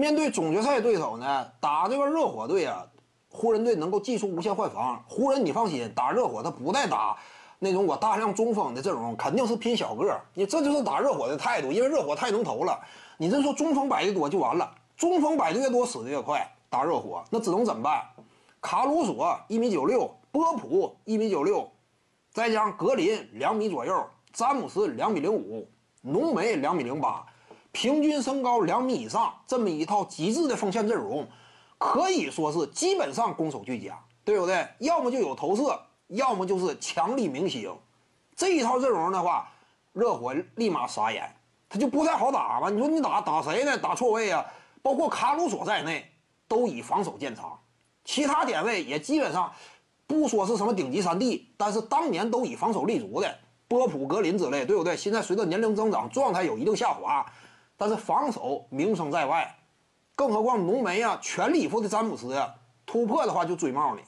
面对总决赛对手呢，打这个热火队啊，湖人队能够技术无限换防。湖人你放心，打热火他不带打那种我大量中锋的阵容，肯定是拼小个儿。你这就是打热火的态度，因为热火太能投了。你这说中锋摆的多就完了，中锋摆的越多死的越快。打热火那只能怎么办？卡鲁索一米九六，波普一米九六，再加上格林两米左右，詹姆斯两米零五，浓眉两米零八。平均身高两米以上，这么一套极致的锋线阵容，可以说是基本上攻守俱佳，对不对？要么就有投射，要么就是强力明星。这一套阵容的话，热火立马傻眼，他就不太好打嘛。你说你打打谁呢？打错位啊，包括卡鲁索在内，都以防守见长。其他点位也基本上不说是什么顶级三 D，但是当年都以防守立足的波普、格林之类，对不对？现在随着年龄增长，状态有一定下滑。但是防守名声在外，更何况浓眉啊，全力以赴的詹姆斯啊，突破的话就追帽你。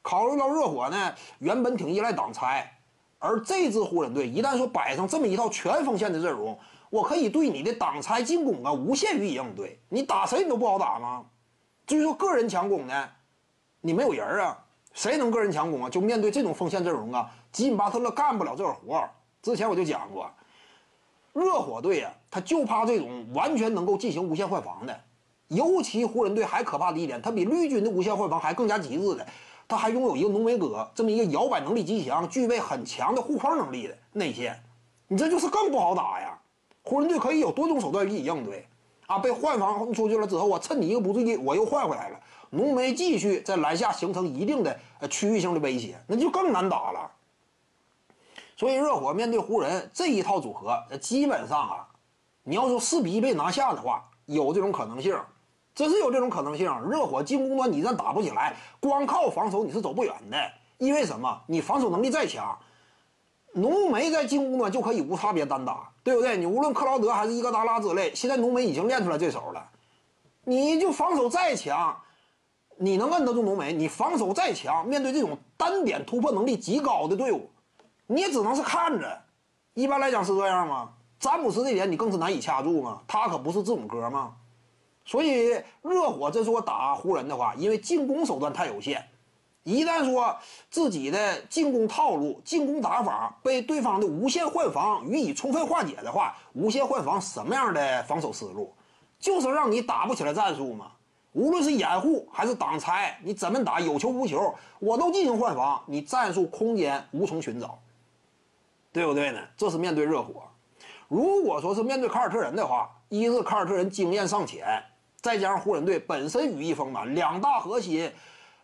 考虑到热火呢，原本挺依赖挡拆，而这支湖人队一旦说摆上这么一套全锋线的阵容，我可以对你的挡拆进攻啊无限予以应对。你打谁你都不好打吗？至于说个人强攻呢，你没有人啊，谁能个人强攻啊？就面对这种锋线阵容啊，吉米巴特勒干不了这个活之前我就讲过。热火队呀，他就怕这种完全能够进行无限换防的，尤其湖人队还可怕的一点，他比绿军的无限换防还更加极致的，他还拥有一个浓眉哥这么一个摇摆能力极强、具备很强的护框能力的内线，你这就是更不好打呀。湖人队可以有多种手段予以应对啊，被换防出去了之后，我趁你一个不注意，我又换回来了，浓眉继续在篮下形成一定的区域性的威胁，那就更难打了。所以热火面对湖人这一套组合，基本上啊，你要说四比一被拿下的话，有这种可能性，真是有这种可能性。热火进攻端你真打不起来，光靠防守你是走不远的。因为什么？你防守能力再强，浓眉在进攻端就可以无差别单打，对不对？你无论克劳德还是伊戈达拉之类，现在浓眉已经练出来这手了。你就防守再强，你能摁得住浓眉？你防守再强，面对这种单点突破能力极高的队伍。你也只能是看着，一般来讲是这样吗？詹姆斯这点你更是难以掐住吗？他可不是字母哥吗？所以热火这说打湖人的话，因为进攻手段太有限，一旦说自己的进攻套路、进攻打法被对方的无限换防予以充分化解的话，无限换防什么样的防守思路？就是让你打不起来战术嘛。无论是掩护还是挡拆，你怎么打有球无球，我都进行换防，你战术空间无从寻找。对不对呢？这是面对热火。如果说是面对凯尔特人的话，一是凯尔特人经验尚浅，再加上湖人队本身羽翼丰满，两大核心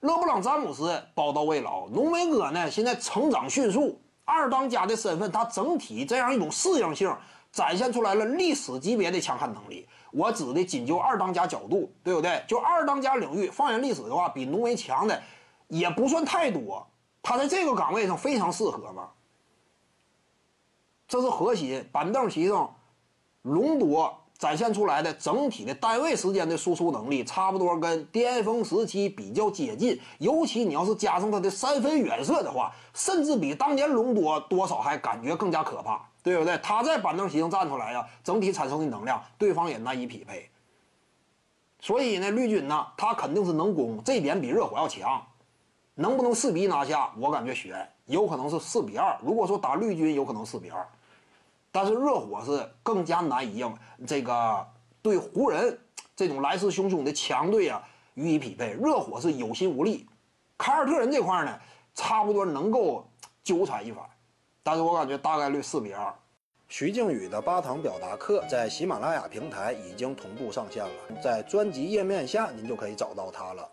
勒布朗詹姆斯宝刀未老，浓眉哥呢现在成长迅速，二当家的身份，他整体这样一种适应性展现出来了历史级别的强悍能力。我指的仅就二当家角度，对不对？就二当家领域，放眼历史的话，比浓眉强的也不算太多。他在这个岗位上非常适合嘛。这是核心板凳席上，隆多展现出来的整体的单位时间的输出能力，差不多跟巅峰时期比较接近。尤其你要是加上他的三分远射的话，甚至比当年隆多多少还感觉更加可怕，对不对？他在板凳席上站出来呀，整体产生的能量，对方也难以匹配。所以呢，绿军呢，他肯定是能攻，这点比热火要强。能不能四比一拿下？我感觉悬，有可能是四比二。如果说打绿军，有可能四比二。但是热火是更加难以应这个对湖人这种来势汹汹的强队啊予以匹配。热火是有心无力，凯尔特人这块呢，差不多能够纠缠一番。但是我感觉大概率四比二。徐静宇的八堂表达课在喜马拉雅平台已经同步上线了，在专辑页面下您就可以找到它了。